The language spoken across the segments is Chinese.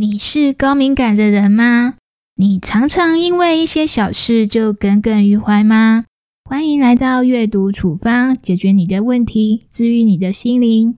你是高敏感的人吗？你常常因为一些小事就耿耿于怀吗？欢迎来到阅读处方，解决你的问题，治愈你的心灵。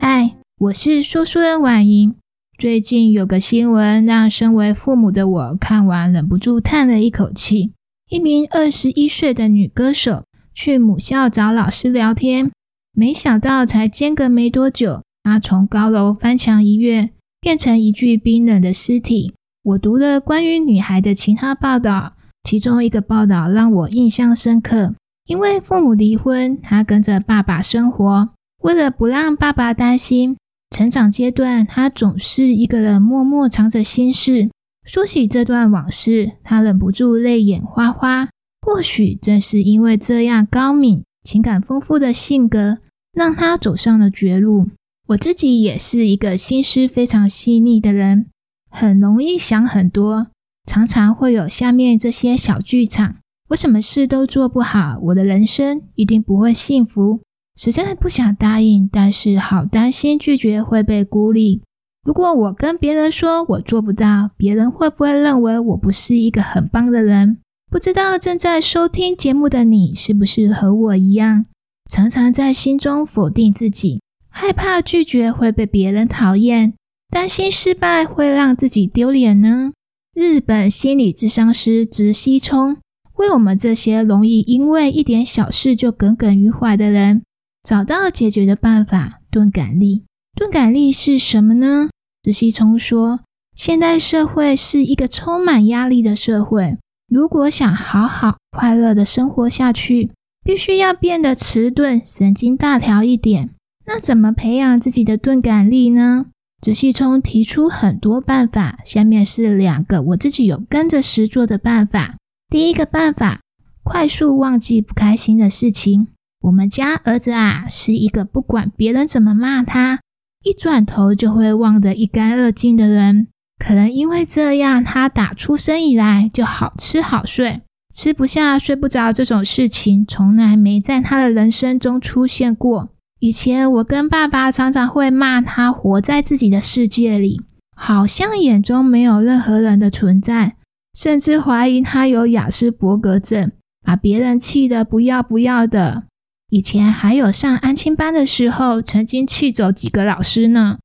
嗨，我是说书人婉莹。最近有个新闻，让身为父母的我看完忍不住叹了一口气。一名二十一岁的女歌手去母校找老师聊天，没想到才间隔没多久，她从高楼翻墙一跃，变成一具冰冷的尸体。我读了关于女孩的其他报道，其中一个报道让我印象深刻。因为父母离婚，她跟着爸爸生活，为了不让爸爸担心。成长阶段，他总是一个人默默藏着心事。说起这段往事，他忍不住泪眼花花。或许正是因为这样高敏、情感丰富的性格，让他走上了绝路。我自己也是一个心思非常细腻的人，很容易想很多，常常会有下面这些小剧场：我什么事都做不好，我的人生一定不会幸福。实在不想答应，但是好担心拒绝会被孤立。如果我跟别人说我做不到，别人会不会认为我不是一个很棒的人？不知道正在收听节目的你，是不是和我一样，常常在心中否定自己，害怕拒绝会被别人讨厌，担心失败会让自己丢脸呢？日本心理智商师直西聪为我们这些容易因为一点小事就耿耿于怀的人。找到解决的办法，钝感力。钝感力是什么呢？直西聪说，现代社会是一个充满压力的社会，如果想好好快乐的生活下去，必须要变得迟钝、神经大条一点。那怎么培养自己的钝感力呢？直西聪提出很多办法，下面是两个我自己有跟着实做的办法。第一个办法，快速忘记不开心的事情。我们家儿子啊，是一个不管别人怎么骂他，一转头就会忘得一干二净的人。可能因为这样，他打出生以来就好吃好睡，吃不下、睡不着这种事情，从来没在他的人生中出现过。以前我跟爸爸常常会骂他，活在自己的世界里，好像眼中没有任何人的存在，甚至怀疑他有雅斯伯格症，把别人气得不要不要的。以前还有上安亲班的时候，曾经气走几个老师呢。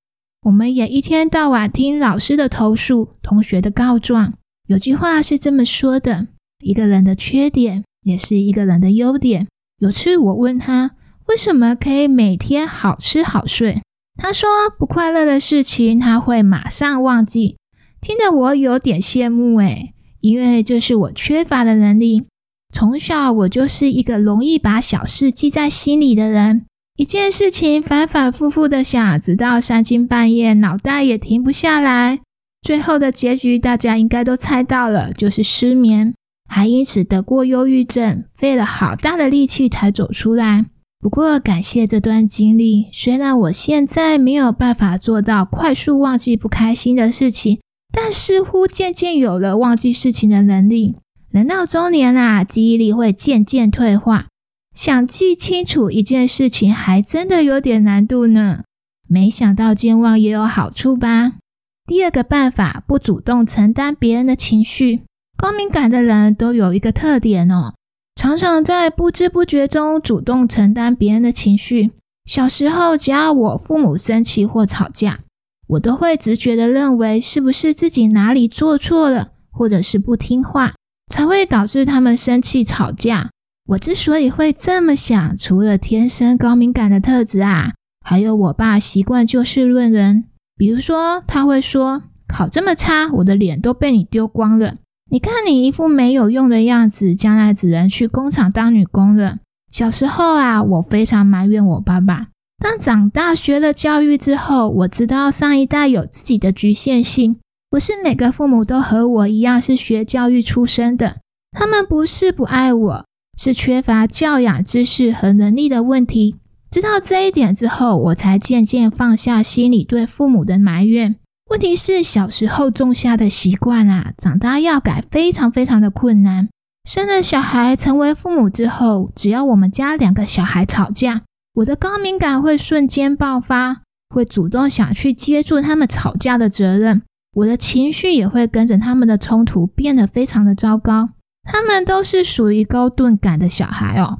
我们也一天到晚听老师的投诉、同学的告状。有句话是这么说的：一个人的缺点也是一个人的优点。有次我问他为什么可以每天好吃好睡，他说不快乐的事情他会马上忘记。听得我有点羡慕诶，因为这是我缺乏的能力。从小我就是一个容易把小事记在心里的人，一件事情反反复复的想，直到三更半夜，脑袋也停不下来。最后的结局大家应该都猜到了，就是失眠，还因此得过忧郁症，费了好大的力气才走出来。不过感谢这段经历，虽然我现在没有办法做到快速忘记不开心的事情，但似乎渐渐有了忘记事情的能力。人到中年啊，记忆力会渐渐退化，想记清楚一件事情，还真的有点难度呢。没想到健忘也有好处吧？第二个办法，不主动承担别人的情绪。高敏感的人都有一个特点哦，常常在不知不觉中主动承担别人的情绪。小时候，只要我父母生气或吵架，我都会直觉的认为是不是自己哪里做错了，或者是不听话。才会导致他们生气吵架。我之所以会这么想，除了天生高敏感的特质啊，还有我爸习惯就事论人。比如说，他会说：“考这么差，我的脸都被你丢光了。你看你一副没有用的样子，将来只能去工厂当女工了。”小时候啊，我非常埋怨我爸爸。但长大学了教育之后，我知道上一代有自己的局限性。不是每个父母都和我一样是学教育出身的，他们不是不爱我，是缺乏教养知识和能力的问题。知道这一点之后，我才渐渐放下心里对父母的埋怨。问题是小时候种下的习惯啊，长大要改非常非常的困难。生了小孩，成为父母之后，只要我们家两个小孩吵架，我的高敏感会瞬间爆发，会主动想去接住他们吵架的责任。我的情绪也会跟着他们的冲突变得非常的糟糕。他们都是属于高钝感的小孩哦，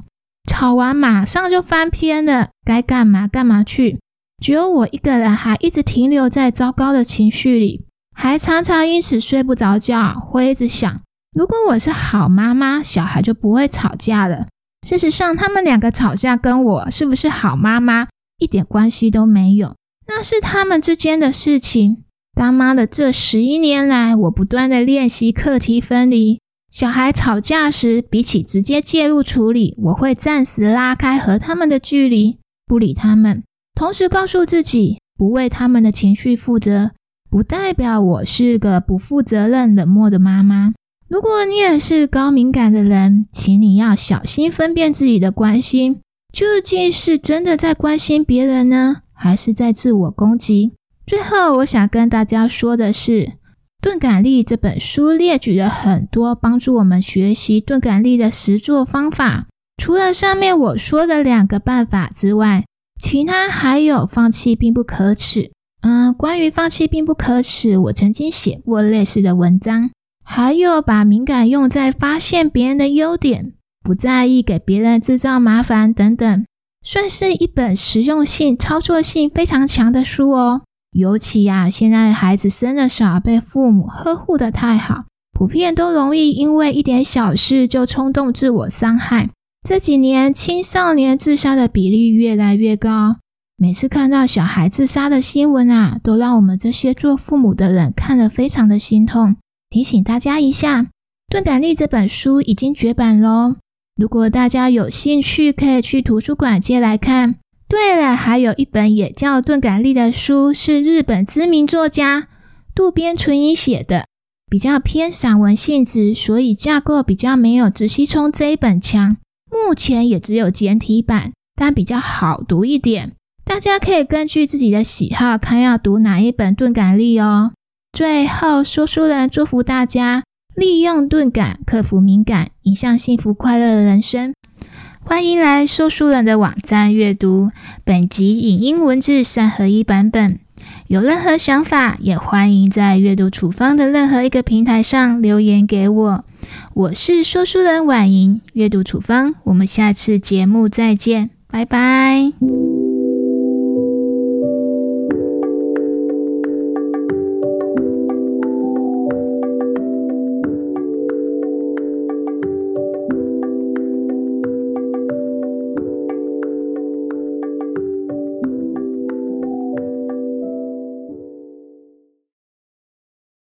吵完马上就翻篇了，该干嘛干嘛去。只有我一个人还一直停留在糟糕的情绪里，还常常因此睡不着觉，会一直想：如果我是好妈妈，小孩就不会吵架了。事实上，他们两个吵架跟我是不是好妈妈一点关系都没有，那是他们之间的事情。当妈的这十一年来，我不断的练习课题分离。小孩吵架时，比起直接介入处理，我会暂时拉开和他们的距离，不理他们。同时告诉自己，不为他们的情绪负责，不代表我是个不负责任、冷漠的妈妈。如果你也是高敏感的人，请你要小心分辨自己的关心，究竟是真的在关心别人呢，还是在自我攻击？最后，我想跟大家说的是，《钝感力》这本书列举了很多帮助我们学习钝感力的实作方法。除了上面我说的两个办法之外，其他还有放弃并不可耻。嗯，关于放弃并不可耻，我曾经写过类似的文章。还有把敏感用在发现别人的优点，不在意给别人制造麻烦等等，算是一本实用性、操作性非常强的书哦。尤其呀，现在孩子生的少，被父母呵护的太好，普遍都容易因为一点小事就冲动自我伤害。这几年青少年自杀的比例越来越高，每次看到小孩自杀的新闻啊，都让我们这些做父母的人看了非常的心痛。提醒大家一下，《钝感力》这本书已经绝版喽，如果大家有兴趣，可以去图书馆借来看。对了，还有一本也叫《钝感力》的书，是日本知名作家渡边淳一写的，比较偏散文性质，所以架构比较没有直西冲这一本强。目前也只有简体版，但比较好读一点。大家可以根据自己的喜好，看要读哪一本《钝感力》哦。最后，说书人祝福大家利用钝感克服敏感，迎向幸福快乐的人生。欢迎来说书人的网站阅读本集影音文字三合一版本。有任何想法，也欢迎在阅读处方的任何一个平台上留言给我。我是说书人婉莹，阅读处方，我们下次节目再见，拜拜。